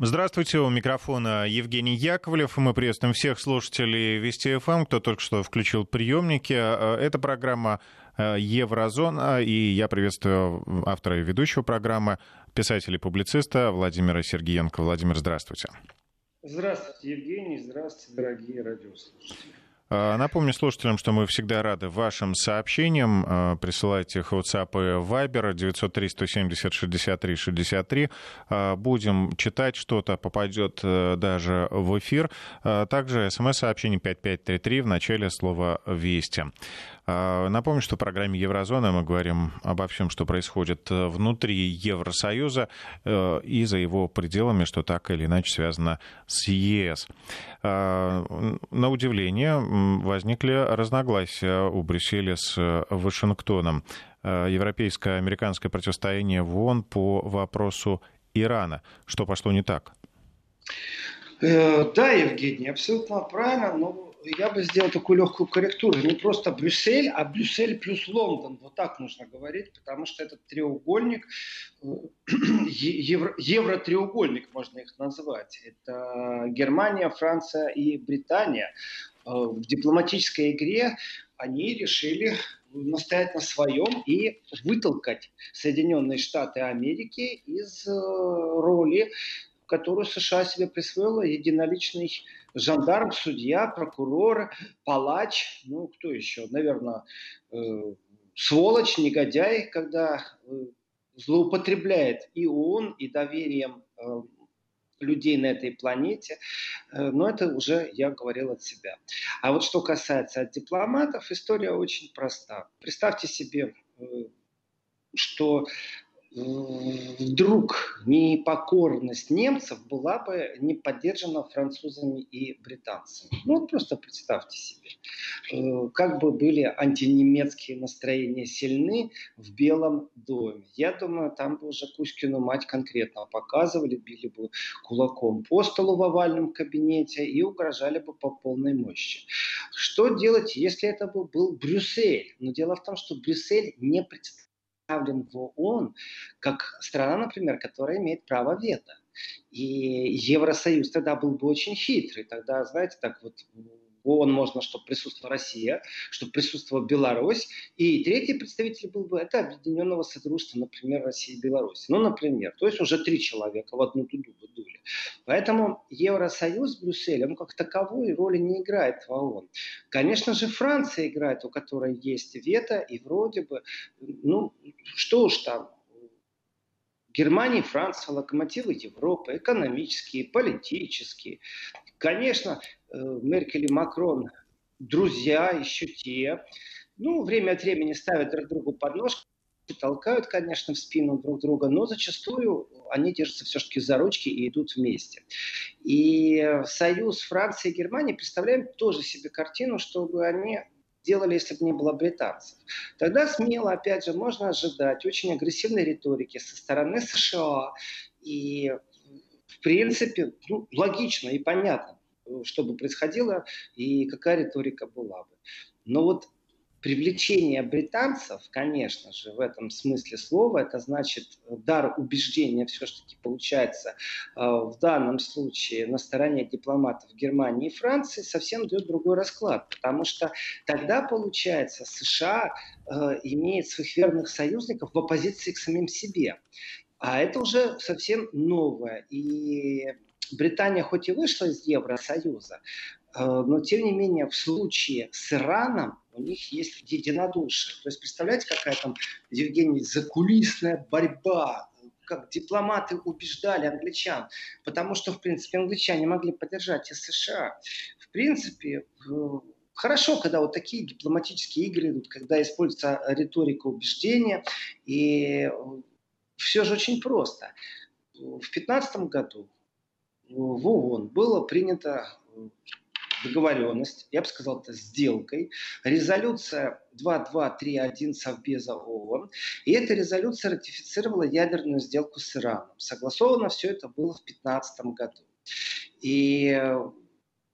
Здравствуйте, у микрофона Евгений Яковлев. Мы приветствуем всех слушателей Вести ФМ, кто только что включил приемники. Это программа э, Еврозона, и я приветствую автора и ведущего программы, писателя и публициста Владимира Сергеенко. Владимир, здравствуйте. Здравствуйте, Евгений. Здравствуйте, дорогие радиослушатели. А, напомню слушателям, что мы всегда рады вашим сообщениям. А, присылайте их в WhatsApp и Viber 903-170-63-63. А, будем читать что-то, попадет э, даже в эфир. Также смс-сообщение 5533 в начале слова «Вести». А, напомню, что в программе Еврозона мы говорим обо всем, что происходит э, внутри Евросоюза э, и за его пределами, что так или иначе связано с ЕС. А, на удивление возникли разногласия у Брюсселя с Вашингтоном. А, европейско-американское противостояние в ООН по вопросу Ирана. Что пошло не так? Э, да, Евгений, абсолютно правильно, но я бы сделал такую легкую корректуру. Не просто Брюссель, а Брюссель плюс Лондон. Вот так нужно говорить, потому что этот треугольник, э, евро, евротреугольник можно их назвать. Это Германия, Франция и Британия. Э, в дипломатической игре они решили настоять на своем и вытолкать Соединенные Штаты Америки из э, роли, которую США себе присвоила единоличный жандарм, судья, прокурор, палач, ну кто еще, наверное, э, сволочь, негодяй, когда э, злоупотребляет и ООН, и доверием э, людей на этой планете, но это уже я говорил от себя. А вот что касается дипломатов, история очень проста. Представьте себе, что вдруг непокорность немцев была бы не поддержана французами и британцами. Ну вот просто представьте себе, э, как бы были антинемецкие настроения сильны в Белом доме. Я думаю, там бы уже Кузькину мать конкретно показывали, били бы кулаком по столу в овальном кабинете и угрожали бы по полной мощи. Что делать, если это бы был Брюссель? Но дело в том, что Брюссель не представляет представлен в ООН как страна, например, которая имеет право вето. И Евросоюз тогда был бы очень хитрый. Тогда, знаете, так вот ООН можно, чтобы присутствовала Россия, чтобы присутствовала Беларусь. И третий представитель был бы это Объединенного Содружества, например, России и Беларуси. Ну, например. То есть уже три человека в одну туду бы дули. Поэтому Евросоюз с Брюсселем как таковой роли не играет в ООН. Конечно же, Франция играет, у которой есть вето, и вроде бы, ну, что уж там, Германия и Франция – локомотивы Европы, экономические, политические. Конечно, Меркель и Макрон – друзья, еще те. Ну, время от времени ставят друг другу подножку, толкают, конечно, в спину друг друга, но зачастую они держатся все-таки за ручки и идут вместе. И союз Франции и Германии представляем тоже себе картину, чтобы они делали, если бы не было британцев. Тогда смело, опять же, можно ожидать очень агрессивной риторики со стороны США. И, в принципе, ну, логично и понятно, что бы происходило и какая риторика была бы. Но вот Привлечение британцев, конечно же, в этом смысле слова, это значит дар убеждения все-таки получается э, в данном случае на стороне дипломатов Германии и Франции, совсем дает другой расклад. Потому что тогда, получается, США э, имеет своих верных союзников в оппозиции к самим себе. А это уже совсем новое. И Британия хоть и вышла из Евросоюза, э, но тем не менее в случае с Ираном у них есть единодушие. То есть представляете, какая там, Евгений, закулисная борьба, как дипломаты убеждали англичан, потому что, в принципе, англичане могли поддержать и США. В принципе, хорошо, когда вот такие дипломатические игры идут, когда используется риторика убеждения, и все же очень просто. В 2015 году в ООН было принято договоренность, я бы сказал, это сделкой, резолюция 2231 Совбеза ООН, и эта резолюция ратифицировала ядерную сделку с Ираном. Согласовано все это было в 2015 году. И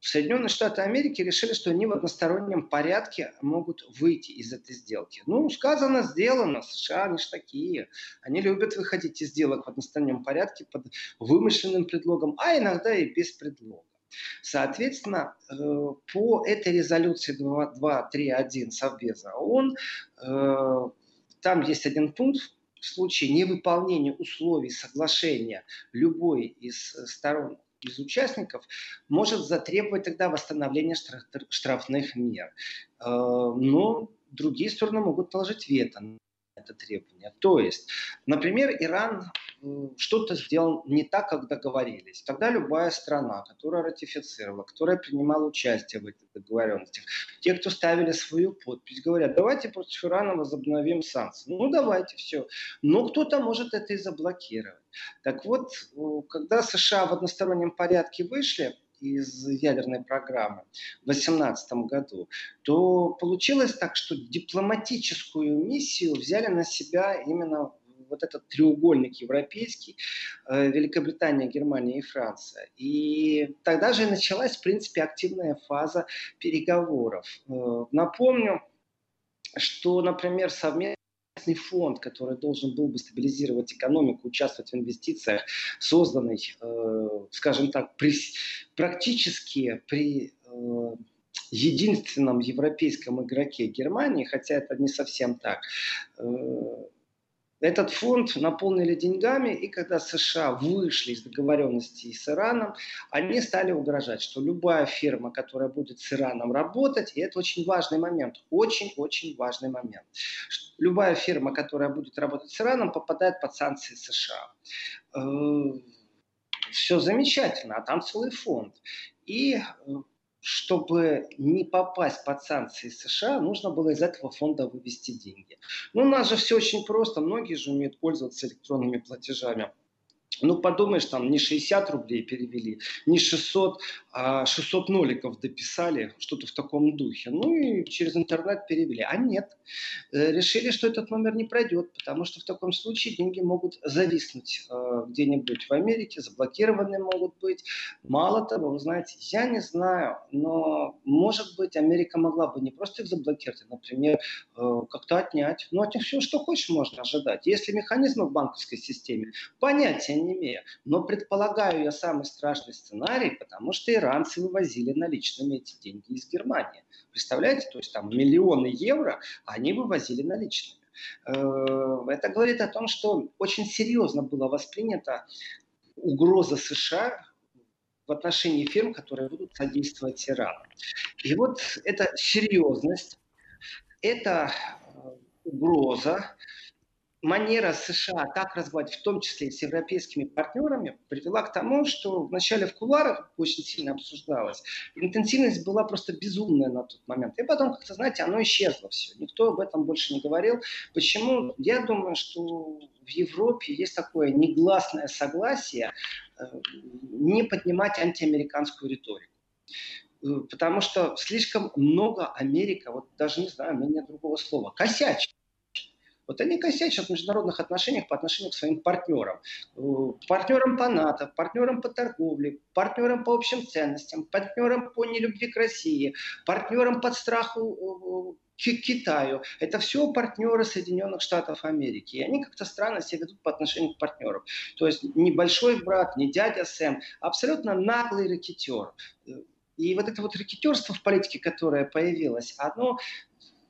Соединенные Штаты Америки решили, что они в одностороннем порядке могут выйти из этой сделки. Ну, сказано, сделано. США, они же такие. Они любят выходить из сделок в одностороннем порядке под вымышленным предлогом, а иногда и без предлога. Соответственно, э, по этой резолюции 231 Совбеза ООН, э, там есть один пункт, в случае невыполнения условий соглашения любой из сторон из участников может затребовать тогда восстановление штрафных мер. Э, но другие стороны могут положить вето это требование. То есть, например, Иран что-то сделал не так, как договорились. Тогда любая страна, которая ратифицировала, которая принимала участие в этих договоренностях, те, кто ставили свою подпись, говорят, давайте против Ирана возобновим санкции. Ну, давайте, все. Но кто-то может это и заблокировать. Так вот, когда США в одностороннем порядке вышли, из ядерной программы в 2018 году, то получилось так, что дипломатическую миссию взяли на себя именно вот этот треугольник европейский, э, Великобритания, Германия и Франция. И тогда же началась, в принципе, активная фаза переговоров. Э, напомню, что, например, совместно фонд, который должен был бы стабилизировать экономику, участвовать в инвестициях, созданный, э, скажем так, при, практически при э, единственном европейском игроке Германии, хотя это не совсем так, э, этот фонд наполнили деньгами, и когда США вышли из договоренности с Ираном, они стали угрожать, что любая фирма, которая будет с Ираном работать, и это очень важный момент, очень-очень важный момент, любая фирма, которая будет работать с Ираном, попадает под санкции США. Э, Все замечательно, а там целый фонд. И э, чтобы не попасть под санкции США, нужно было из этого фонда вывести деньги. Ну, у нас же все очень просто. Многие же умеют пользоваться электронными платежами. Ну, подумаешь, там не 60 рублей перевели, не 600, а 600 ноликов дописали, что-то в таком духе. Ну и через интернет перевели. А нет. Э, решили, что этот номер не пройдет, потому что в таком случае деньги могут зависнуть э, где-нибудь в Америке, заблокированы могут быть. Мало того, вы знаете, я не знаю, но может быть Америка могла бы не просто их заблокировать, а, например, э, как-то отнять. Но от них все, что хочешь, можно ожидать. Если механизмы в банковской системе, понятия не имею. Но предполагаю я самый страшный сценарий, потому что иранцы вывозили наличными эти деньги из Германии. Представляете, то есть там миллионы евро они вывозили наличными. Э, это говорит о том, что очень серьезно была воспринята угроза США в отношении фирм, которые будут содействовать Ирану. И вот эта серьезность, эта э, угроза, манера США так разговаривать, в том числе и с европейскими партнерами, привела к тому, что вначале в кулуарах очень сильно обсуждалось. Интенсивность была просто безумная на тот момент. И потом, как-то, знаете, оно исчезло все. Никто об этом больше не говорил. Почему? Я думаю, что в Европе есть такое негласное согласие э, не поднимать антиамериканскую риторику э, потому что слишком много Америка, вот даже не знаю, у меня другого слова, косячит. Вот они косячат в международных отношениях по отношению к своим партнерам. Э, партнерам по НАТО, партнерам по торговле, партнерам по общим ценностям, партнерам по нелюбви к России, партнерам под страху к Китаю. Это все партнеры Соединенных Штатов Америки. И они как-то странно себя ведут по отношению к партнерам. То есть не большой брат, не дядя Сэм, абсолютно наглый ракетер. И вот это вот ракетерство в политике, которое появилось, оно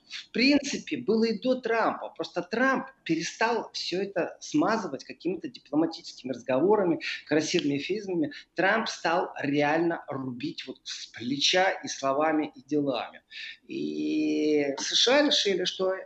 в принципе, было и до Трампа. Просто Трамп перестал все это смазывать какими-то дипломатическими разговорами, красивыми эфизмами. Трамп стал реально рубить вот с плеча и словами, и делами. И США решили, что э,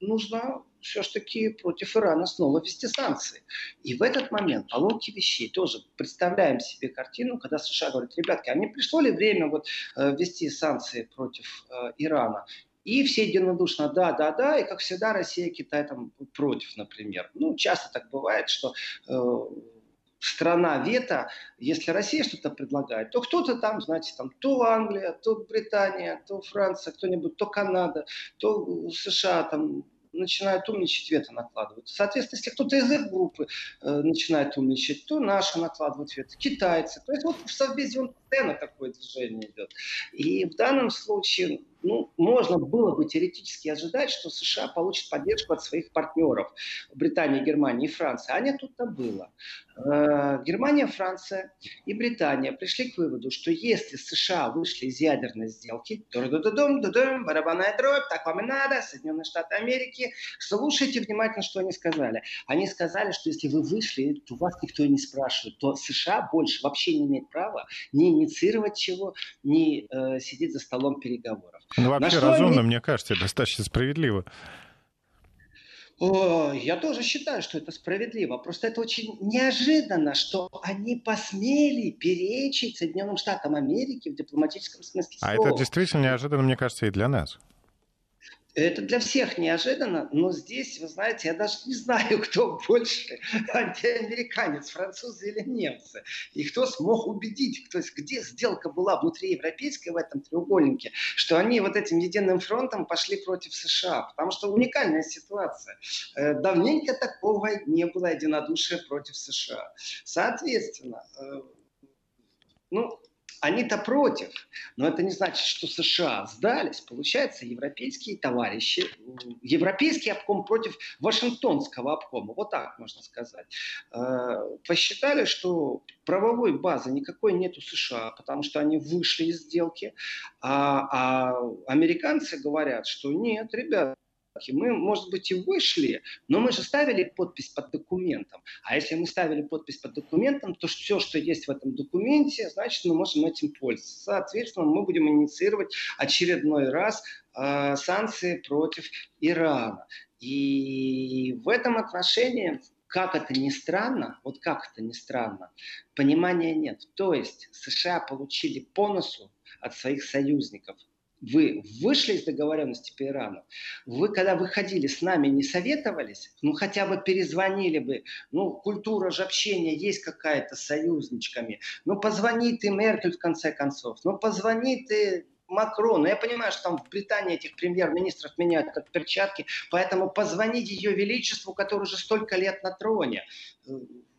нужно все-таки против Ирана снова ввести санкции. И в этот момент, по логике вещей, тоже представляем себе картину, когда США говорят, ребятки, а не пришло ли время вот, э, ввести санкции против э, Ирана? И все единодушно да, да, да, и как всегда Россия Китай там против, например. Ну, часто так бывает, что э, страна вето, если Россия что-то предлагает, то кто-то там, знаете, там то Англия, то Британия, то Франция, кто-нибудь, то Канада, то США там начинают умничать, вето накладывают. Соответственно, если кто-то из их группы э, начинает умничать, то наши накладывают вето, китайцы. То есть вот в Совбезе он постоянно такое движение идет. И в данном случае ну, можно было бы теоретически ожидать, что США получат поддержку от своих партнеров Британии, Германии и Франции. А не тут-то было. Э, Германия, Франция и Британия пришли к выводу, что если США вышли из ядерной сделки, барабанная дробь, так вам и надо, Соединенные Штаты Америки, слушайте внимательно, что они сказали. Они сказали, что если вы вышли, то вас никто не спрашивает, то США больше вообще не имеет права ни инициировать чего, ни э, сидеть за столом переговоров. Ну, вообще разумно, они... мне кажется, достаточно справедливо. О, я тоже считаю, что это справедливо. Просто это очень неожиданно, что они посмели перечить Соединенным Штатам Америки в дипломатическом смысле слова. А это действительно неожиданно, мне кажется, и для нас. Это для всех неожиданно, но здесь, вы знаете, я даже не знаю, кто больше антиамериканец, французы или немцы. И кто смог убедить, то есть где сделка была внутриевропейская в этом треугольнике, что они вот этим единым фронтом пошли против США. Потому что уникальная ситуация. Э, давненько такого не было единодушия против США. Соответственно, э, ну, они-то против, но это не значит, что США сдались. Получается, европейские товарищи, европейский обком против Вашингтонского обкома, вот так можно сказать, э, посчитали, что правовой базы никакой нет у США, потому что они вышли из сделки, а, а американцы говорят, что нет, ребят, мы, может быть, и вышли, но мы же ставили подпись под документом. А если мы ставили подпись под документом, то все, что есть в этом документе, значит, мы можем этим пользоваться. Соответственно, мы будем инициировать очередной раз э, санкции против Ирана. И в этом отношении как это ни странно, вот как это ни странно, понимания нет. То есть США получили по носу от своих союзников – вы вышли из договоренности по Ирану, вы когда выходили с нами не советовались, ну хотя бы перезвонили бы, ну культура же общения есть какая-то с союзничками, ну позвони ты Меркель в конце концов, ну позвони ты Макрону. Я понимаю, что там в Британии этих премьер-министров меняют как перчатки, поэтому позвонить ее величеству, который уже столько лет на троне.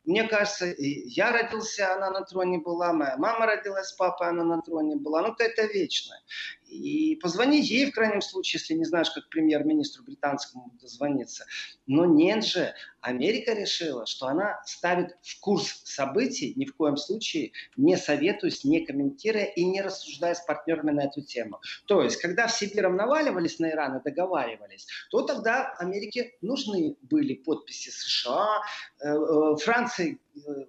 Мне кажется, я родился, она на троне была, моя мама родилась, папа, она на троне была. Ну, это вечно. И позвони ей, в крайнем случае, если не знаешь, как премьер-министру британскому дозвониться. Но нет же, Америка решила, что она ставит в курс событий, ни в коем случае не советуясь, не комментируя и не рассуждая с партнерами на эту тему. То есть, когда все миром наваливались на Иран и договаривались, то тогда Америке нужны были подписи США, э, э, Франции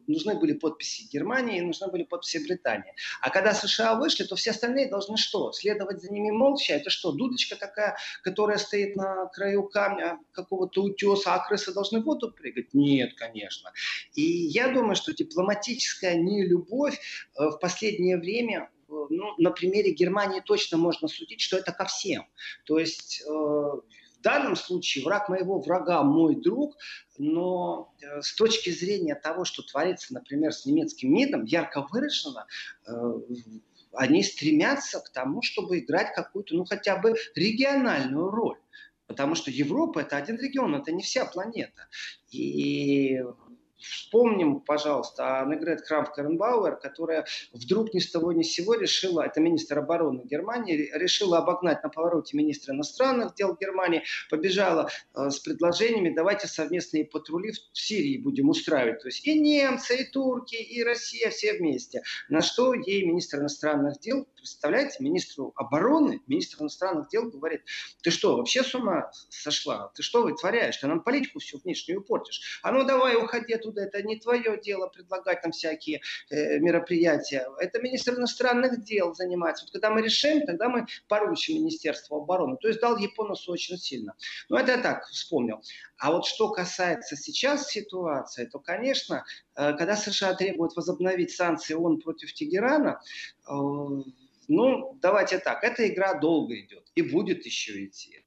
нужны были подписи Германии, нужны были подписи Британии. А когда США вышли, то все остальные должны что? Следовать за ними молча? Это что, дудочка такая, которая стоит на краю камня какого-то утеса, а крысы должны в воду прыгать? Нет, конечно. И я думаю, что дипломатическая нелюбовь э, в последнее время э, ну, на примере Германии точно можно судить, что это ко всем. То есть в данном случае враг моего врага мой друг, но э, с точки зрения того, что творится, например, с немецким МИДом, ярко выражено, э, они стремятся к тому, чтобы играть какую-то, ну, хотя бы региональную роль. Потому что Европа это один регион, это не вся планета. И Вспомним, пожалуйста, Аннегрет Крамф-Каренбауэр, которая вдруг ни с того ни с сего решила, это министр обороны Германии, решила обогнать на повороте министра иностранных дел Германии, побежала э, с предложениями, давайте совместные патрули в Сирии будем устраивать. То есть и немцы, и турки, и Россия все вместе. На что ей министр иностранных дел, представляете, министру обороны, министр иностранных дел говорит, ты что, вообще с ума сошла? Ты что вытворяешь? Ты нам политику всю внешнюю портишь. А ну давай, уходи оттуда оттуда, это не твое дело предлагать там всякие э, мероприятия. Это министр иностранных дел занимается. Вот когда мы решим, тогда мы поручим Министерству обороны. То есть дал Японусу очень сильно. Но это я так вспомнил. А вот что касается сейчас ситуации, то, конечно, э, когда США требуют возобновить санкции ООН против Тегерана, э, ну, давайте так, эта игра долго идет и будет еще идти.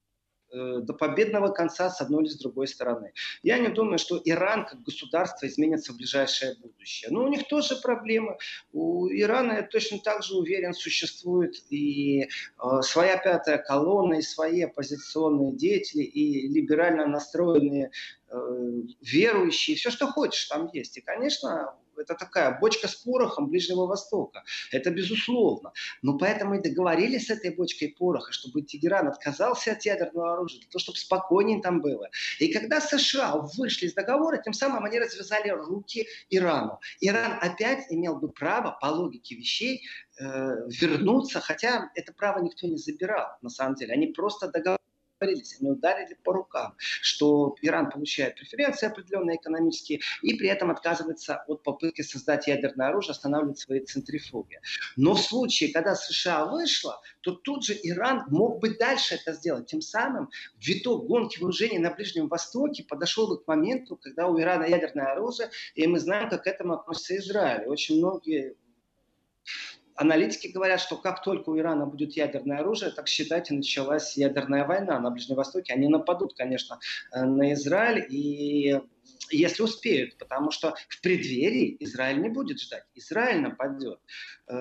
Э, до победного конца с одной или с другой стороны. Я не думаю, что Иран как государство изменится в ближайшее будущее. Но у них тоже проблемы. У Ирана, я точно так же уверен, существует и э, своя пятая колонна, и свои оппозиционные деятели, и либерально настроенные э, верующие, все, что хочешь, там есть. И, конечно, это такая бочка с порохом Ближнего Востока. Это безусловно. Но поэтому и договорились с этой бочкой пороха, чтобы Тегеран отказался от ядерного оружия, для того, чтобы спокойнее там было. И когда США вышли из договора, тем самым они развязали руки Ирану. Иран опять имел бы право, по логике вещей, э, вернуться, хотя это право никто не забирал, на самом деле. Они просто договорились договорились, они ударили по рукам, что Иран получает преференции определенные экономические и при этом отказывается от попытки создать ядерное оружие, останавливать свои центрифуги. Но в случае, когда США вышла, то тут же Иран мог бы дальше это сделать. Тем самым виток гонки вооружений на Ближнем Востоке подошел бы к моменту, когда у Ирана ядерное оружие, и мы знаем, как к этому относится Израиль. Очень многие аналитики говорят, что как только у Ирана будет ядерное оружие, так считайте, началась ядерная война на Ближнем Востоке. Они нападут, конечно, э, на Израиль и если успеют, потому что в преддверии Израиль не будет ждать. Израиль нападет. Э,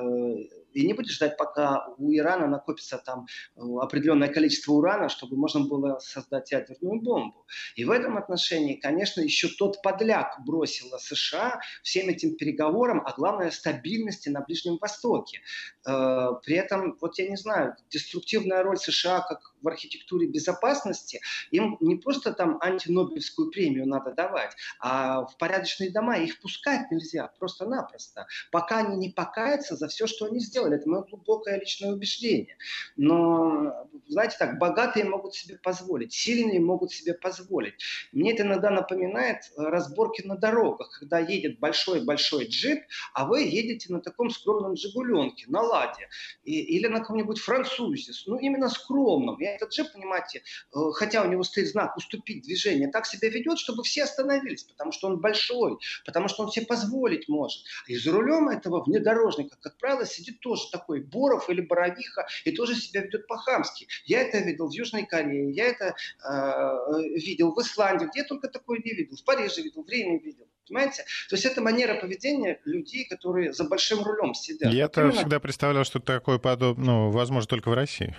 и не будет ждать, пока у Ирана накопится там э, определенное количество урана, чтобы можно было создать ядерную бомбу. И в этом отношении, конечно, еще тот подляк бросила США всем этим переговорам, а главное стабильности на Ближнем Востоке. Э, при этом, вот я не знаю, деструктивная роль США как в архитектуре безопасности, им не просто там антинобелевскую премию надо давать, а в порядочные дома их пускать нельзя, просто-напросто, пока они не покаятся за все, что они сделали. Это мое глубокое личное убеждение. Но, знаете так, богатые могут себе позволить, сильные могут себе позволить. Мне это иногда напоминает разборки на дорогах, когда едет большой-большой джип, а вы едете на таком скромном «Жигуленке», на «Ладе» и, или на каком-нибудь французе, ну именно скромном. Я этот джип, понимаете, э, хотя у него стоит знак «уступить движение», так себя ведет, чтобы все остановились, потому что он большой, потому что он себе позволить может. И за рулем этого внедорожника, как правило, сидит тоже такой Боров или Боровиха, и тоже себя ведет по-хамски. Я это видел в Южной Корее, я это э, видел в Исландии, где я только такое не видел, в Париже видел, в Риме видел. Понимаете? То есть это манера поведения людей, которые за большим рулем сидят. Я-то всегда представлял, что такое подоб... ну, возможно только в России.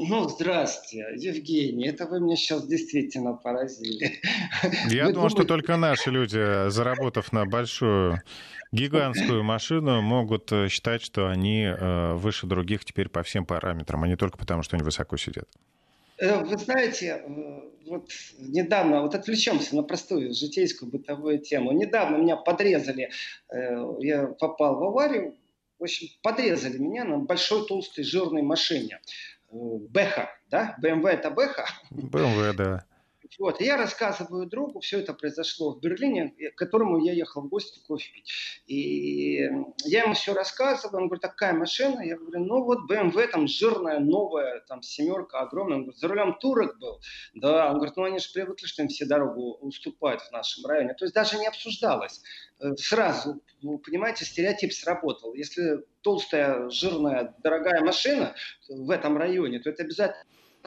Ну, здравствуйте, Евгений, это вы меня сейчас действительно поразили. Я вы думал, думаете... что только наши люди, заработав на большую гигантскую машину, могут э, считать, что они э, выше других теперь по всем параметрам, а не только потому, что они высоко сидят. Э, вы знаете, вот недавно, вот отвлечемся на простую житейскую бытовую тему. Недавно меня подрезали, я попал в аварию, в общем, подрезали меня на большой толстой жирной машине. Бэха, да? BMW это Бэха. BMW, да. Вот, я рассказываю другу, все это произошло в Берлине, к которому я ехал в гости кофе пить. И я ему все рассказываю, он говорит, такая машина? Я говорю, ну вот BMW, там жирная, новая, там семерка огромная. Он говорит, за рулем турок был. Да, он говорит, ну они же привыкли, что им все дорогу уступают в нашем районе. То есть даже не обсуждалось. Э, сразу, понимаете, стереотип сработал. Если толстая, жирная, дорогая машина в этом районе, то это обязательно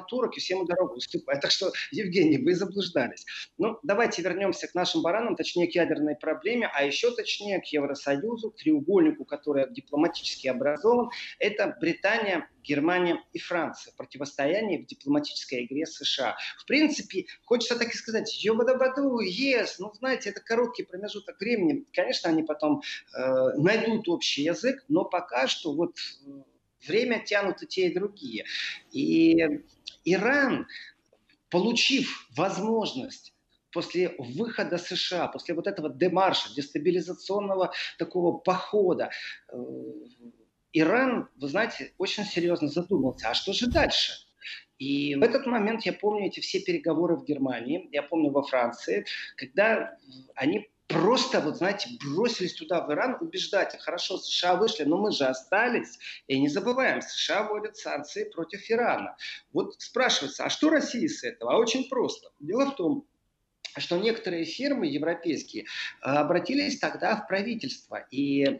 турок, и всем ему дорогу уступает. Так что, Евгений, вы заблуждались. Ну, давайте вернемся к нашим баранам, точнее, к ядерной проблеме, а еще точнее к Евросоюзу, к треугольнику, который дипломатически образован. Это Британия, Германия и Франция. Противостояние в дипломатической игре США. В принципе, хочется так и сказать, ёбадабаду, ес, ну, знаете, это короткий промежуток времени. Конечно, они потом э, найдут общий язык, но пока что вот э, время тянут и те, и другие. И Иран, получив возможность после выхода США, после вот этого демарша, дестабилизационного такого похода, э, Иран, вы знаете, очень серьезно задумался, а что же дальше? И в этот момент я помню эти все переговоры в Германии, я помню во Франции, когда они просто, вот знаете, бросились туда, в Иран, убеждать, хорошо, США вышли, но мы же остались. И не забываем, США вводят санкции против Ирана. Вот спрашивается, а что России с этого? А очень просто. Дело в том, что некоторые фирмы европейские а, обратились тогда в правительство и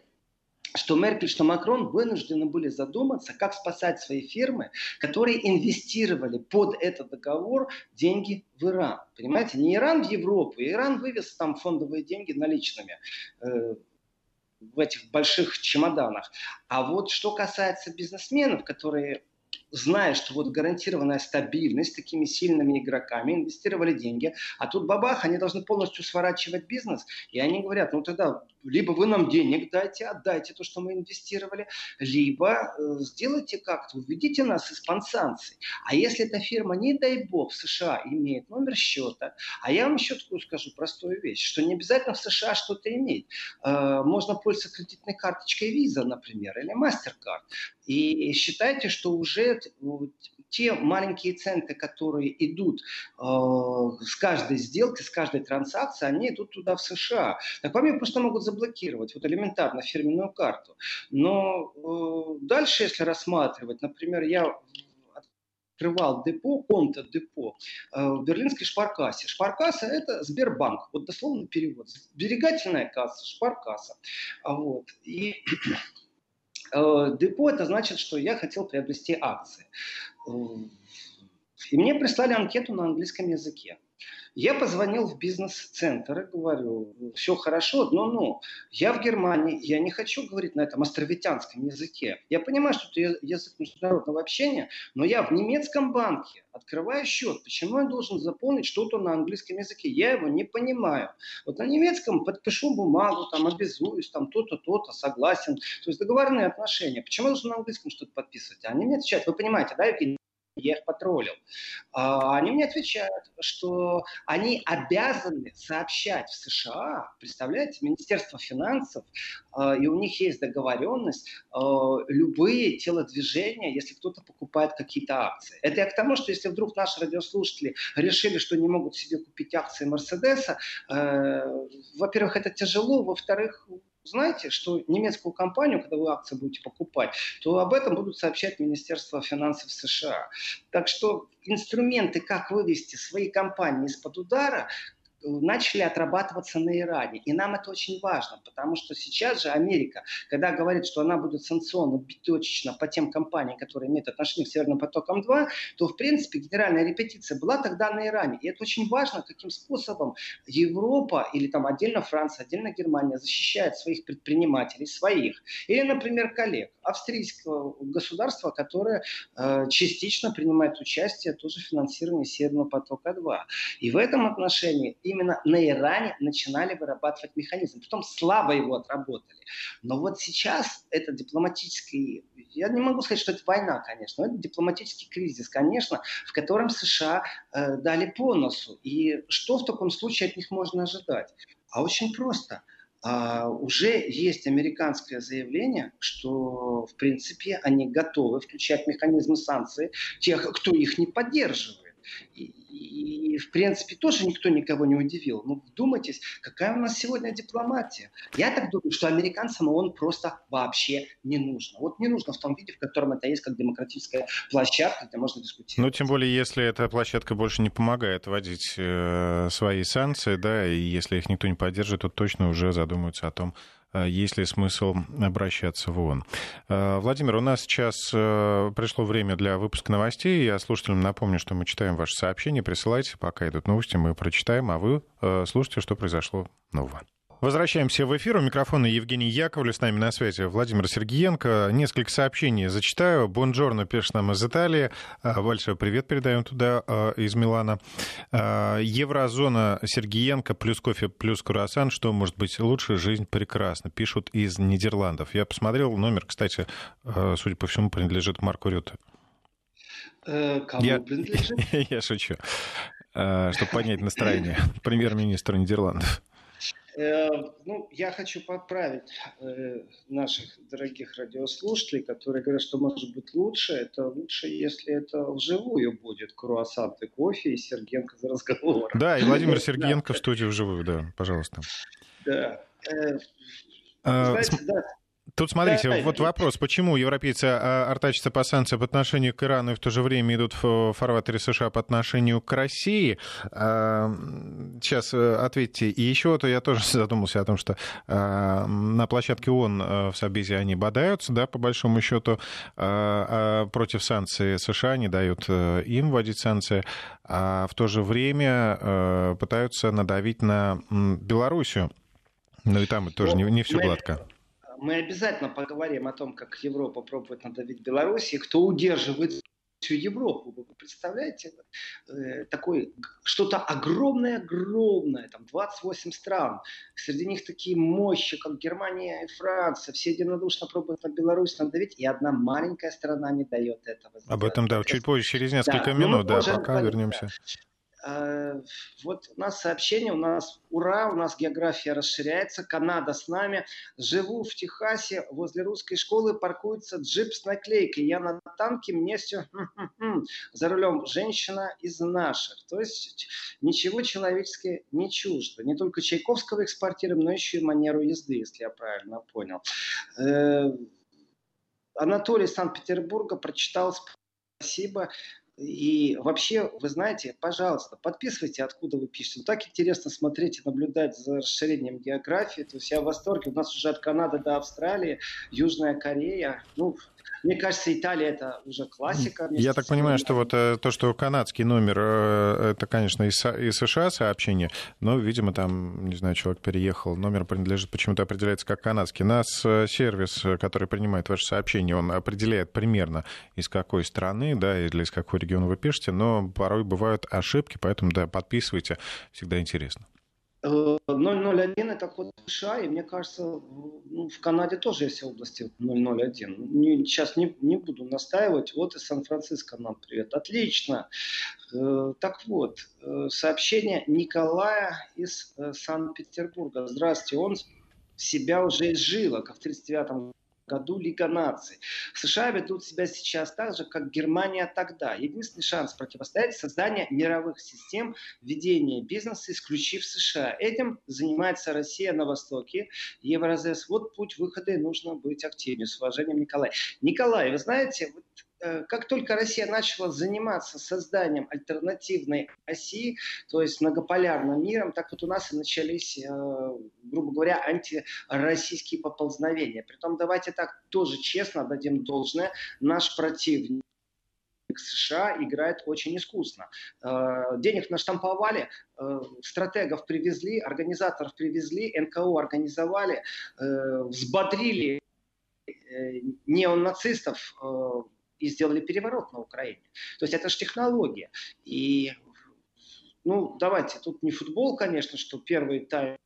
что Меркель, что Макрон вынуждены были задуматься, как спасать свои фирмы, которые инвестировали под этот договор деньги в Иран. Понимаете, не Иран в Европу, Иран вывез там фондовые деньги наличными э, в этих больших чемоданах. А вот что касается бизнесменов, которые зная, что вот гарантированная стабильность такими сильными игроками, инвестировали деньги, а тут бабах, они должны полностью сворачивать бизнес, и они говорят, ну тогда либо вы нам денег дайте, отдайте то, что мы инвестировали, либо э, сделайте как-то, уведите нас из-под. А если эта фирма, не дай бог, в США имеет номер счета, а я вам еще такую скажу простую вещь, что не обязательно в США что-то иметь. Э, можно пользоваться кредитной карточкой Visa, например, или MasterCard. И считайте, что уже те маленькие центы, которые идут э, с каждой сделки, с каждой транзакции, они идут туда, в США. Так вам ее просто могут заблокировать, вот элементарно, фирменную карту. Но э, дальше, если рассматривать, например, я открывал депо, конто депо э, в берлинской шпаркассе. Шпаркасса – это Сбербанк, вот дословно перевод. Сберегательная касса, шпаркасса. Вот. И депо – это значит, что я хотел приобрести акции. И мне прислали анкету на английском языке. Я позвонил в бизнес-центр и говорю, все хорошо, но ну, я в Германии, я не хочу говорить на этом островитянском языке. Я понимаю, что это язык международного общения, но я в немецком банке открываю счет. Почему я должен заполнить что-то на английском языке? Я его не понимаю. Вот на немецком подпишу бумагу, там обязуюсь, там то-то, то-то, согласен. То есть договорные отношения. Почему я должен на английском что-то подписывать? А они мне вы понимаете, да, Евгений? Я их потроллил. А, они мне отвечают, что они обязаны сообщать в США, представляете, Министерство финансов, а, и у них есть договоренность, а, любые телодвижения, если кто-то покупает какие-то акции. Это я к тому, что если вдруг наши радиослушатели решили, что не могут себе купить акции Мерседеса, э, во-первых, это тяжело, во-вторых, знаете, что немецкую компанию, когда вы акции будете покупать, то об этом будут сообщать Министерство финансов США. Так что инструменты, как вывести свои компании из-под удара, начали отрабатываться на Иране. И нам это очень важно, потому что сейчас же Америка, когда говорит, что она будет санкционно точечно по тем компаниям, которые имеют отношение к Северным потокам-2, то, в принципе, генеральная репетиция была тогда на Иране. И это очень важно, каким способом Европа или там отдельно Франция, отдельно Германия защищает своих предпринимателей, своих. Или, например, коллег австрийского государства, которое э, частично принимает участие тоже в финансировании Северного потока-2. И в этом отношении именно на Иране начинали вырабатывать механизм. Потом слабо его отработали. Но вот сейчас это дипломатический... Я не могу сказать, что это война, конечно, но это дипломатический кризис, конечно, в котором США э, дали по носу. И что в таком случае от них можно ожидать? А очень просто – а, уже есть американское заявление, что, в принципе, они готовы включать механизмы санкций тех, кто их не поддерживает. И, и, в принципе, тоже никто никого не удивил. Ну, вдумайтесь, какая у нас сегодня дипломатия. Я так думаю, что американцам он просто вообще не нужно. Вот не нужно в том виде, в котором это есть, как демократическая площадка, где можно дискутировать. Ну, тем более, если эта площадка больше не помогает вводить э, свои санкции, да, и если их никто не поддерживает, то точно уже задумаются о том, есть ли смысл обращаться в ООН. Э, Владимир, у нас сейчас э, пришло время для выпуска новостей. Я слушателям напомню, что мы читаем ваши сообщения. Присылайте, пока идут новости, мы прочитаем, а вы слушайте, что произошло нового. Возвращаемся в эфир. У микрофона Евгений Яковлев. С нами на связи Владимир Сергиенко. Несколько сообщений зачитаю. Бонжорно пишет нам из Италии. А, большой привет передаем туда а, из Милана. А, Еврозона Сергиенко плюс кофе плюс круассан. Что может быть лучше? Жизнь прекрасна. Пишут из Нидерландов. Я посмотрел. Номер, кстати, судя по всему, принадлежит Марку Рюте. Э, кому я, принадлежит? Я шучу. Чтобы поднять настроение. Премьер-министр Нидерландов. Э, ну, я хочу поправить э, наших дорогих радиослушателей, которые говорят, что может быть лучше. Это лучше, если это вживую будет круассан и кофе и Сергенко за разговор. Да, и Владимир Сергенко в студии вживую, да, пожалуйста. Да. Э, знаете, да, Тут смотрите, да, вот вопрос, почему европейцы а, артачатся по санкциям по отношению к Ирану и в то же время идут в фарватере США по отношению к России? А, сейчас э, ответьте. И еще то я тоже задумался о том, что а, на площадке ООН э, в Собезе они бодаются, да, по большому счету, против санкций США, не дают э, им вводить санкции, а в то же время пытаются надавить на Белоруссию. Ну и там тоже ну, не, не все гладко. Мы обязательно поговорим о том, как Европа пробует надавить Беларуси, кто удерживает всю Европу. Вы представляете? Э, такой, что-то огромное-огромное, там 28 стран. Среди них такие мощи, как Германия и Франция. Все единодушно пробуют на Беларусь надавить, и одна маленькая страна не дает этого. Об этом, да, чуть позже, через несколько да, минут, да, пока вернемся. Э, вот у нас сообщение, у нас ура, у нас география расширяется, Канада с нами. Живу в Техасе, возле русской школы паркуется джип с наклейкой. Я на танке, мне все за рулем женщина из наших. То есть ничего человеческое не чуждо. Не только Чайковского экспортируем, но еще и манеру езды, если я правильно понял. Э, Анатолий Санкт-Петербурга прочитал Спасибо. И вообще, вы знаете, пожалуйста, подписывайте, откуда вы пишете. Так интересно смотреть и наблюдать за расширением географии. То есть я в восторге. У нас уже от Канады до Австралии, Южная Корея. Ну, мне кажется, Италия это уже классика. Я так понимаю, что вот э, то, что канадский номер, э, это, конечно, из, США сообщение, но, видимо, там, не знаю, человек переехал, номер принадлежит, почему-то определяется как канадский. Нас э, сервис, который принимает ваше сообщение, он определяет примерно из какой страны, да, или из какого региона вы пишете, но порой бывают ошибки, поэтому, да, подписывайте, всегда интересно. 001 это код США, и мне кажется, ну, в Канаде тоже есть области 001. Не, сейчас не, не буду настаивать. Вот из Сан-Франциско нам привет. Отлично. Э, так вот, э, сообщение Николая из э, Санкт-Петербурга. Здравствуйте, он себя уже изжил, как в 1939 году Лига наций. США ведут себя сейчас так же, как Германия тогда. Единственный шанс противостоять создание мировых систем ведения бизнеса, исключив США. Этим занимается Россия на Востоке, Евразес. Вот путь выхода, и нужно быть активнее. С уважением, Николай. Николай, вы знаете, вот как только Россия начала заниматься созданием альтернативной оси, то есть многополярным миром, так вот у нас и начались, э, грубо говоря, антироссийские поползновения. Притом давайте так тоже честно дадим должное, наш противник США играет очень искусно. Э, денег наштамповали, стратегов привезли, организаторов привезли, НКО организовали, взбодрили неонацистов, и сделали переворот на Украине. То есть это же технология. И, ну, давайте, тут не футбол, конечно, что первый тайм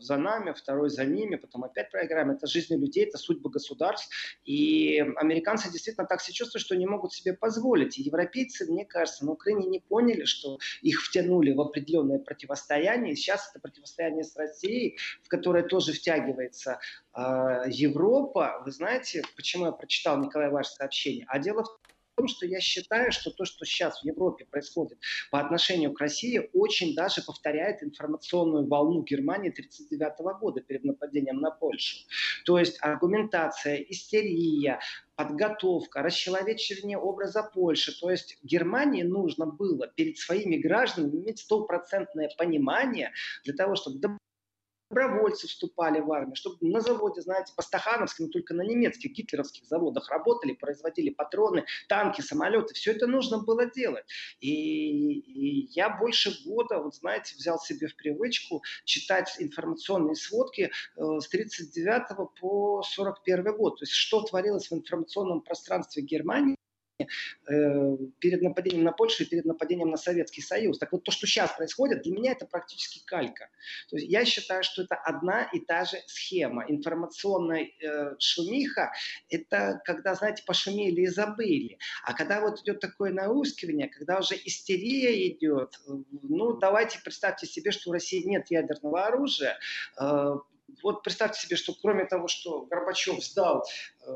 за нами, второй за ними, потом опять проиграем. Это жизни людей, это судьба государств. И американцы действительно так себя чувствуют, что не могут себе позволить. И европейцы, мне кажется, на Украине не поняли, что их втянули в определенное противостояние. Сейчас это противостояние с Россией, в которое тоже втягивается э, Европа. Вы знаете, почему я прочитал, Николай, ваше сообщение? А дело в том, что я считаю, что то, что сейчас в Европе происходит по отношению к России, очень даже повторяет информационную волну Германии 1939 года перед нападением на Польшу. То есть аргументация, истерия, подготовка, расчеловечивание образа Польши. То есть Германии нужно было перед своими гражданами иметь стопроцентное понимание для того, чтобы добровольцы вступали в армию, чтобы на заводе, знаете, по Стахановским, только на немецких гитлеровских заводах работали, производили патроны, танки, самолеты. Все это нужно было делать. И, и я больше года, вот знаете, взял себе в привычку читать информационные сводки э, с 39 по 41 год. То есть что творилось в информационном пространстве Германии перед нападением на Польшу и перед нападением на Советский Союз. Так вот, то, что сейчас происходит, для меня это практически калька. То есть я считаю, что это одна и та же схема. Информационная э, шумиха – это когда, знаете, пошумели и забыли. А когда вот идет такое наускивание, когда уже истерия идет, э, ну, давайте представьте себе, что у России нет ядерного оружия, э, вот представьте себе, что кроме того, что Горбачев сдал э,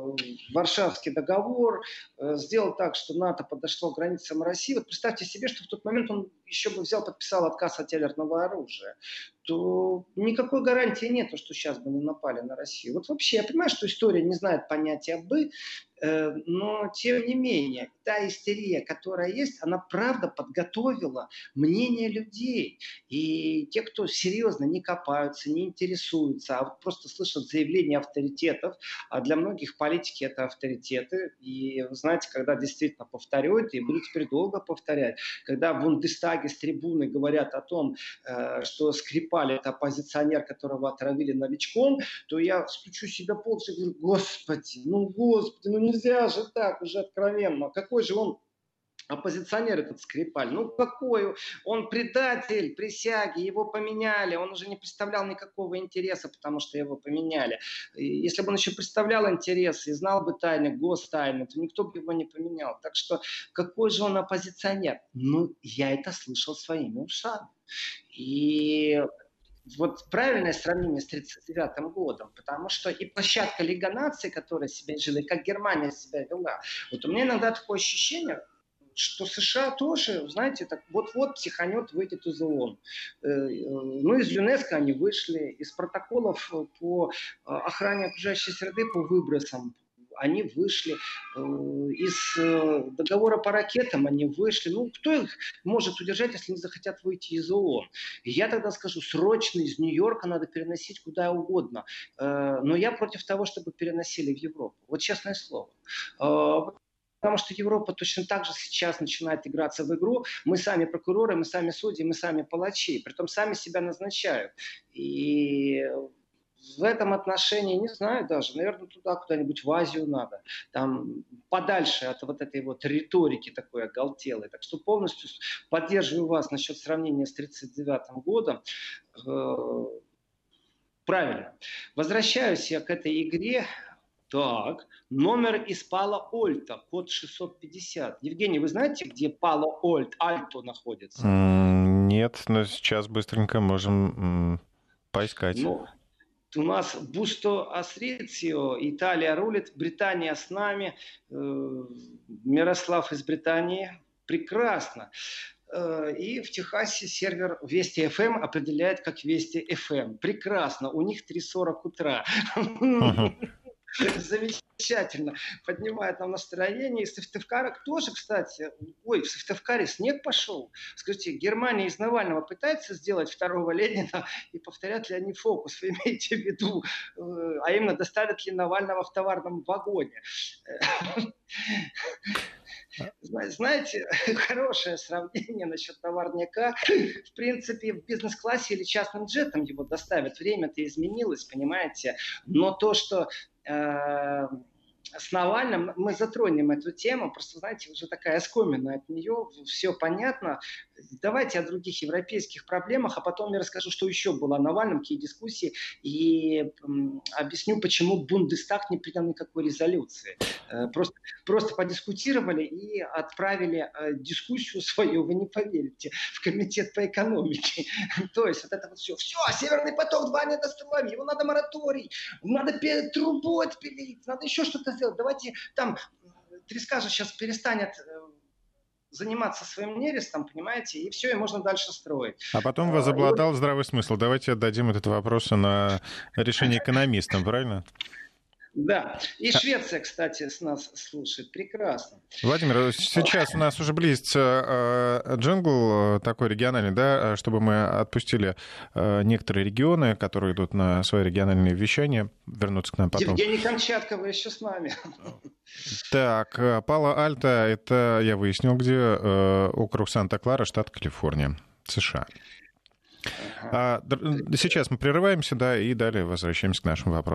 Варшавский договор, э, сделал так, что НАТО подошло к границам России, вот представьте себе, что в тот момент он еще бы взял, подписал отказ от ядерного оружия, то никакой гарантии нет, что сейчас бы не напали на Россию. Вот вообще, я понимаю, что история не знает понятия «бы», но тем не менее, та истерия, которая есть, она правда подготовила мнение людей. И те, кто серьезно не копаются, не интересуются, а вот просто слышат заявления авторитетов, а для многих политики это авторитеты. И вы знаете, когда действительно повторяют, и будут теперь долго повторять, когда в Бундестаге с трибуны говорят о том, э, что Скрипаль это оппозиционер, которого отравили новичком, то я стучу себя по и говорю, господи, ну господи, ну нельзя же так уже откровенно. Какой же он оппозиционер этот Скрипаль. Ну какой? Он предатель присяги, его поменяли. Он уже не представлял никакого интереса, потому что его поменяли. И если бы он еще представлял интерес и знал бы тайны, гостайны, то никто бы его не поменял. Так что какой же он оппозиционер? Ну, я это слышал своими ушами. И вот правильное сравнение с 1939 годом, потому что и площадка Лига наций, которая себя жила, и как Германия себя вела. Вот у меня иногда такое ощущение, что США тоже, знаете, так вот-вот психанет выйдет из ООН. Э, э, ну, из ЮНЕСКО они вышли, из протоколов по охране окружающей среды по выбросам они вышли, э, из э, договора по ракетам они вышли. Ну, кто их может удержать, если не захотят выйти из ООН? Я тогда скажу, срочно из Нью-Йорка надо переносить куда угодно. Э, но я против того, чтобы переносили в Европу. Вот честное слово. Потому что Европа точно так же сейчас начинает играться в игру. Мы сами прокуроры, мы сами судьи, мы сами палачи. Притом сами себя назначают. И в этом отношении, не знаю даже, наверное, туда куда-нибудь в Азию надо, там подальше от вот этой вот риторики такой оголтелой. Так что полностью поддерживаю вас насчет сравнения с 1939 годом. Э, правильно. Возвращаюсь я к этой игре. Так, номер из Пала Ольта, код 650. Евгений, вы знаете, где Пало Ольт, Альто находится? Нет, но сейчас быстренько можем поискать. Ну, у нас Бусто Асрицио, Италия рулит, Британия с нами, э, Мирослав из Британии, прекрасно. Э, и в Техасе сервер Вести FM определяет как Вести FM. Прекрасно, у них 3.40 утра. Замечательно. Поднимает нам настроение. И в Сыктывкарах тоже, кстати, ой, в Сыктывкаре снег пошел. Скажите, Германия из Навального пытается сделать второго Ленина, и повторят ли они фокус, вы имеете в виду, э, а именно доставят ли Навального в товарном вагоне. Знаете, хорошее сравнение насчет товарняка. В принципе, в бизнес-классе или частным джетом его доставят. Время-то изменилось, понимаете. Но то, что Э, с Навальным мы затронем эту тему, просто, знаете, уже такая оскомина от нее, все понятно. Давайте о других европейских проблемах, а потом я расскажу, что еще было о Навальном, какие дискуссии, и объясню, почему Бундестаг не принял никакой резолюции. Э, просто, просто подискутировали и отправили э, дискуссию свою, вы не поверите, в комитет по экономике. То есть вот это вот все. Все, Северный поток 2 не достроим, его надо мораторий, надо трубу отпилить, надо еще что-то сделать. Давайте там треска же сейчас перестанет э, заниматься своим нерестом, понимаете, и все, и можно дальше строить. А потом возобладал вот... здравый смысл. Давайте отдадим этот вопрос на решение экономистам, правильно? Да. И Швеция, кстати, с нас слушает. Прекрасно. Владимир, сейчас у нас уже близится э, джингл э, такой региональный, да, чтобы мы отпустили э, некоторые регионы, которые идут на свои региональные вещания, вернуться к нам потом. Евгений Камчатка, вы еще с нами. Так, Пала Альта, это я выяснил, где округ Санта-Клара, штат Калифорния, США. Ага. А, сейчас мы прерываемся, да, и далее возвращаемся к нашим вопросам.